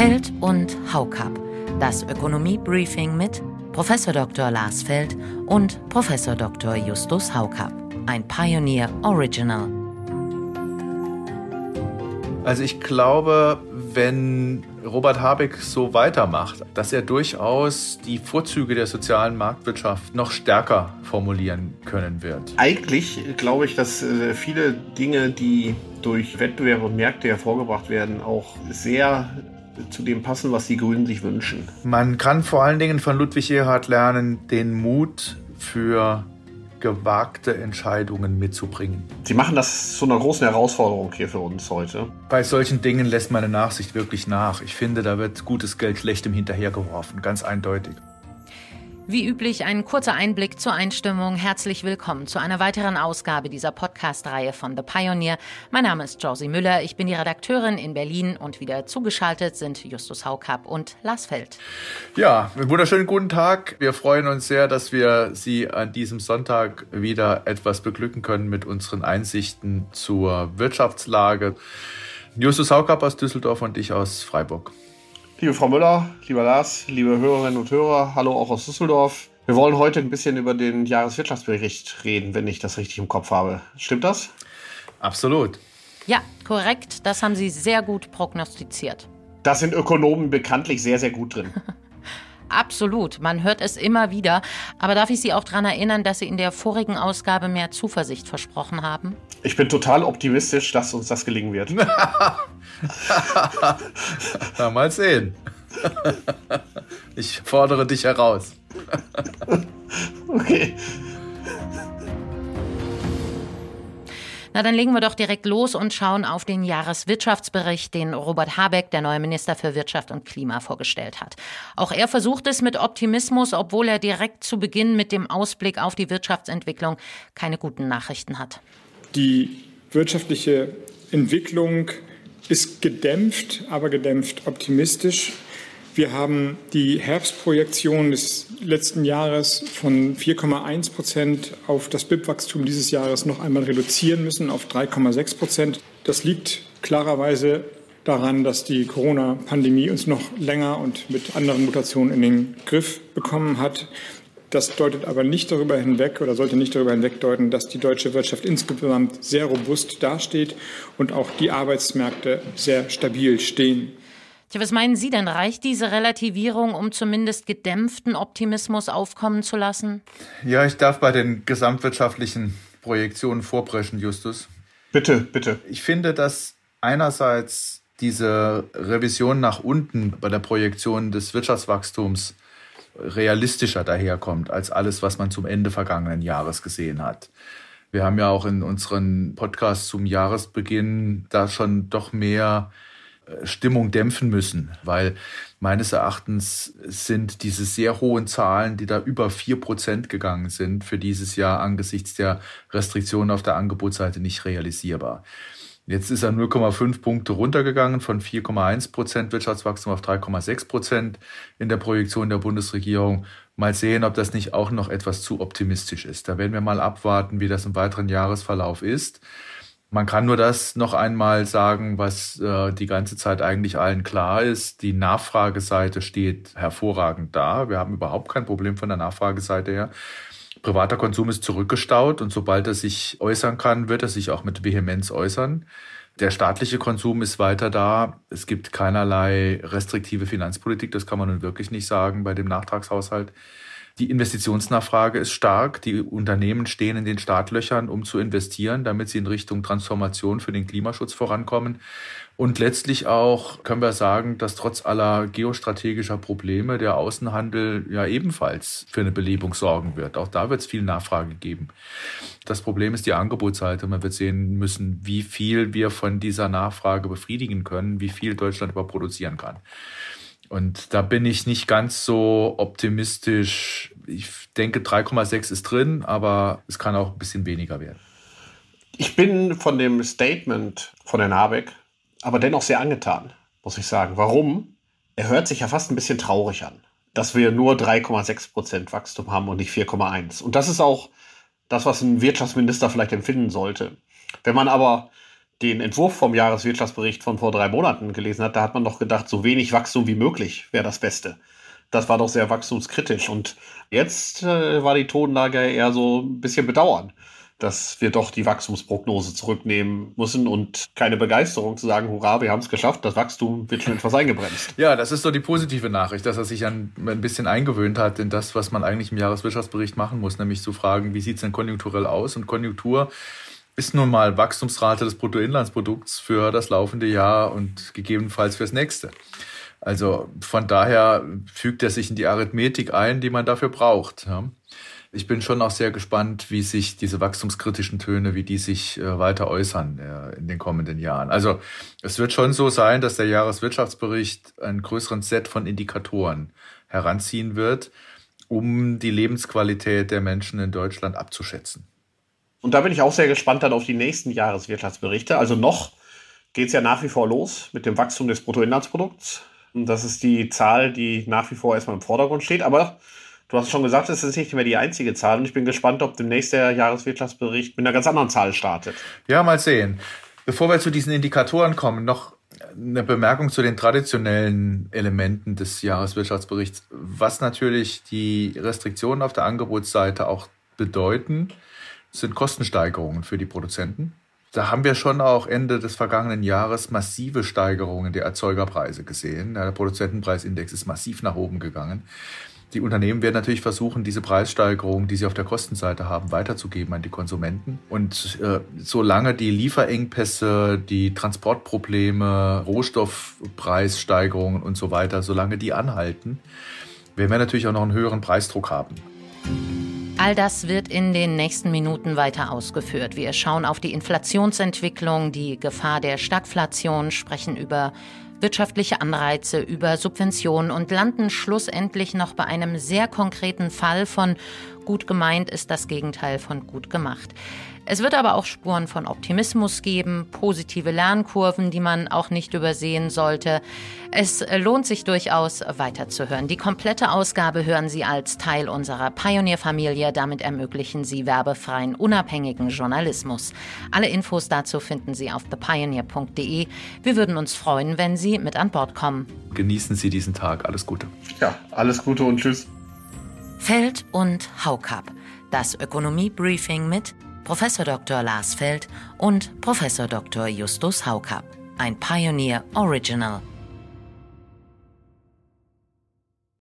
Feld und Haukap. Das Ökonomie-Briefing mit Prof. Dr. Lars Feld und Prof. Dr. Justus Haukap. Ein Pioneer Original. Also ich glaube, wenn Robert Habeck so weitermacht, dass er durchaus die Vorzüge der sozialen Marktwirtschaft noch stärker formulieren können wird. Eigentlich glaube ich, dass äh, viele Dinge, die durch Wettbewerb und Märkte hervorgebracht werden, auch sehr zu dem passen, was die Grünen sich wünschen. Man kann vor allen Dingen von Ludwig Erhard lernen, den Mut für gewagte Entscheidungen mitzubringen. Sie machen das zu einer großen Herausforderung hier für uns heute. Bei solchen Dingen lässt meine Nachsicht wirklich nach. Ich finde, da wird gutes Geld schlechtem hinterhergeworfen, ganz eindeutig. Wie üblich ein kurzer Einblick zur Einstimmung. Herzlich willkommen zu einer weiteren Ausgabe dieser Podcast-Reihe von The Pioneer. Mein Name ist Josie Müller, ich bin die Redakteurin in Berlin und wieder zugeschaltet sind Justus Haukapp und Lars Feld. Ja, einen wunderschönen guten Tag. Wir freuen uns sehr, dass wir Sie an diesem Sonntag wieder etwas beglücken können mit unseren Einsichten zur Wirtschaftslage. Justus Haukapp aus Düsseldorf und ich aus Freiburg. Liebe Frau Müller, lieber Lars, liebe Hörerinnen und Hörer, hallo auch aus Düsseldorf. Wir wollen heute ein bisschen über den Jahreswirtschaftsbericht reden, wenn ich das richtig im Kopf habe. Stimmt das? Absolut. Ja, korrekt. Das haben Sie sehr gut prognostiziert. Da sind Ökonomen bekanntlich sehr, sehr gut drin. Absolut, man hört es immer wieder. Aber darf ich Sie auch daran erinnern, dass Sie in der vorigen Ausgabe mehr Zuversicht versprochen haben? Ich bin total optimistisch, dass uns das gelingen wird. Na, mal sehen. Ich fordere dich heraus. okay. Na, dann legen wir doch direkt los und schauen auf den Jahreswirtschaftsbericht, den Robert Habeck, der neue Minister für Wirtschaft und Klima, vorgestellt hat. Auch er versucht es mit Optimismus, obwohl er direkt zu Beginn mit dem Ausblick auf die Wirtschaftsentwicklung keine guten Nachrichten hat. Die wirtschaftliche Entwicklung ist gedämpft, aber gedämpft optimistisch. Wir haben die Herbstprojektion des letzten Jahres von 4,1 Prozent auf das BIP-Wachstum dieses Jahres noch einmal reduzieren müssen auf 3,6 Prozent. Das liegt klarerweise daran, dass die Corona-Pandemie uns noch länger und mit anderen Mutationen in den Griff bekommen hat. Das deutet aber nicht darüber hinweg oder sollte nicht darüber hinwegdeuten, dass die deutsche Wirtschaft insgesamt sehr robust dasteht und auch die Arbeitsmärkte sehr stabil stehen. Tja, was meinen Sie denn? Reicht diese Relativierung, um zumindest gedämpften Optimismus aufkommen zu lassen? Ja, ich darf bei den gesamtwirtschaftlichen Projektionen vorbrechen, Justus. Bitte, bitte. Ich finde, dass einerseits diese Revision nach unten bei der Projektion des Wirtschaftswachstums realistischer daherkommt als alles, was man zum Ende vergangenen Jahres gesehen hat. Wir haben ja auch in unseren Podcasts zum Jahresbeginn da schon doch mehr Stimmung dämpfen müssen, weil meines Erachtens sind diese sehr hohen Zahlen, die da über vier Prozent gegangen sind, für dieses Jahr angesichts der Restriktionen auf der Angebotsseite nicht realisierbar. Jetzt ist er 0,5 Punkte runtergegangen von 4,1 Prozent Wirtschaftswachstum auf 3,6 Prozent in der Projektion der Bundesregierung. Mal sehen, ob das nicht auch noch etwas zu optimistisch ist. Da werden wir mal abwarten, wie das im weiteren Jahresverlauf ist. Man kann nur das noch einmal sagen, was äh, die ganze Zeit eigentlich allen klar ist. Die Nachfrageseite steht hervorragend da. Wir haben überhaupt kein Problem von der Nachfrageseite her. Privater Konsum ist zurückgestaut und sobald er sich äußern kann, wird er sich auch mit Vehemenz äußern. Der staatliche Konsum ist weiter da. Es gibt keinerlei restriktive Finanzpolitik. Das kann man nun wirklich nicht sagen bei dem Nachtragshaushalt. Die Investitionsnachfrage ist stark. Die Unternehmen stehen in den Startlöchern, um zu investieren, damit sie in Richtung Transformation für den Klimaschutz vorankommen. Und letztlich auch können wir sagen, dass trotz aller geostrategischer Probleme der Außenhandel ja ebenfalls für eine Belebung sorgen wird. Auch da wird es viel Nachfrage geben. Das Problem ist die Angebotsseite. Man wird sehen müssen, wie viel wir von dieser Nachfrage befriedigen können, wie viel Deutschland überproduzieren kann. Und da bin ich nicht ganz so optimistisch. Ich denke, 3,6 ist drin, aber es kann auch ein bisschen weniger werden. Ich bin von dem Statement von Herrn Habeck aber dennoch sehr angetan, muss ich sagen. Warum? Er hört sich ja fast ein bisschen traurig an, dass wir nur 3,6 Prozent Wachstum haben und nicht 4,1. Und das ist auch das, was ein Wirtschaftsminister vielleicht empfinden sollte. Wenn man aber den Entwurf vom Jahreswirtschaftsbericht von vor drei Monaten gelesen hat, da hat man doch gedacht, so wenig Wachstum wie möglich wäre das Beste. Das war doch sehr wachstumskritisch. Und jetzt äh, war die Tonlage eher so ein bisschen bedauern dass wir doch die Wachstumsprognose zurücknehmen müssen und keine Begeisterung zu sagen, hurra, wir haben es geschafft, das Wachstum wird schon etwas eingebremst. Ja, das ist doch die positive Nachricht, dass er sich ein, ein bisschen eingewöhnt hat in das, was man eigentlich im Jahreswirtschaftsbericht machen muss, nämlich zu fragen, wie sieht es denn konjunkturell aus? Und Konjunktur ist nun mal Wachstumsrate des Bruttoinlandsprodukts für das laufende Jahr und gegebenenfalls fürs nächste. Also von daher fügt er sich in die Arithmetik ein, die man dafür braucht. Ich bin schon auch sehr gespannt, wie sich diese wachstumskritischen Töne, wie die sich äh, weiter äußern äh, in den kommenden Jahren. Also es wird schon so sein, dass der Jahreswirtschaftsbericht einen größeren Set von Indikatoren heranziehen wird, um die Lebensqualität der Menschen in Deutschland abzuschätzen. Und da bin ich auch sehr gespannt dann auf die nächsten Jahreswirtschaftsberichte. Also noch geht es ja nach wie vor los mit dem Wachstum des Bruttoinlandsprodukts. Und das ist die Zahl, die nach wie vor erstmal im Vordergrund steht. Aber Du hast schon gesagt, es ist nicht mehr die einzige Zahl und ich bin gespannt, ob demnächst der Jahreswirtschaftsbericht mit einer ganz anderen Zahl startet. Ja, mal sehen. Bevor wir zu diesen Indikatoren kommen, noch eine Bemerkung zu den traditionellen Elementen des Jahreswirtschaftsberichts. Was natürlich die Restriktionen auf der Angebotsseite auch bedeuten, sind Kostensteigerungen für die Produzenten. Da haben wir schon auch Ende des vergangenen Jahres massive Steigerungen der Erzeugerpreise gesehen. Der Produzentenpreisindex ist massiv nach oben gegangen. Die Unternehmen werden natürlich versuchen, diese Preissteigerung, die sie auf der Kostenseite haben, weiterzugeben an die Konsumenten. Und äh, solange die Lieferengpässe, die Transportprobleme, Rohstoffpreissteigerungen und so weiter, solange die anhalten, werden wir natürlich auch noch einen höheren Preisdruck haben. All das wird in den nächsten Minuten weiter ausgeführt. Wir schauen auf die Inflationsentwicklung, die Gefahr der Stagflation, sprechen über wirtschaftliche Anreize über Subventionen und landen schlussendlich noch bei einem sehr konkreten Fall von gut gemeint ist das Gegenteil von gut gemacht. Es wird aber auch Spuren von Optimismus geben, positive Lernkurven, die man auch nicht übersehen sollte. Es lohnt sich durchaus weiterzuhören. Die komplette Ausgabe hören Sie als Teil unserer Pionierfamilie. Damit ermöglichen Sie werbefreien, unabhängigen Journalismus. Alle Infos dazu finden Sie auf thepioneer.de. Wir würden uns freuen, wenn Sie mit an Bord kommen. Genießen Sie diesen Tag. Alles Gute. Ja, alles Gute und tschüss. Feld und Haukap. Das Ökonomie-Briefing mit Prof. Dr. Lars Feld und Prof. Dr. Justus Haukapp. Ein Pioneer Original.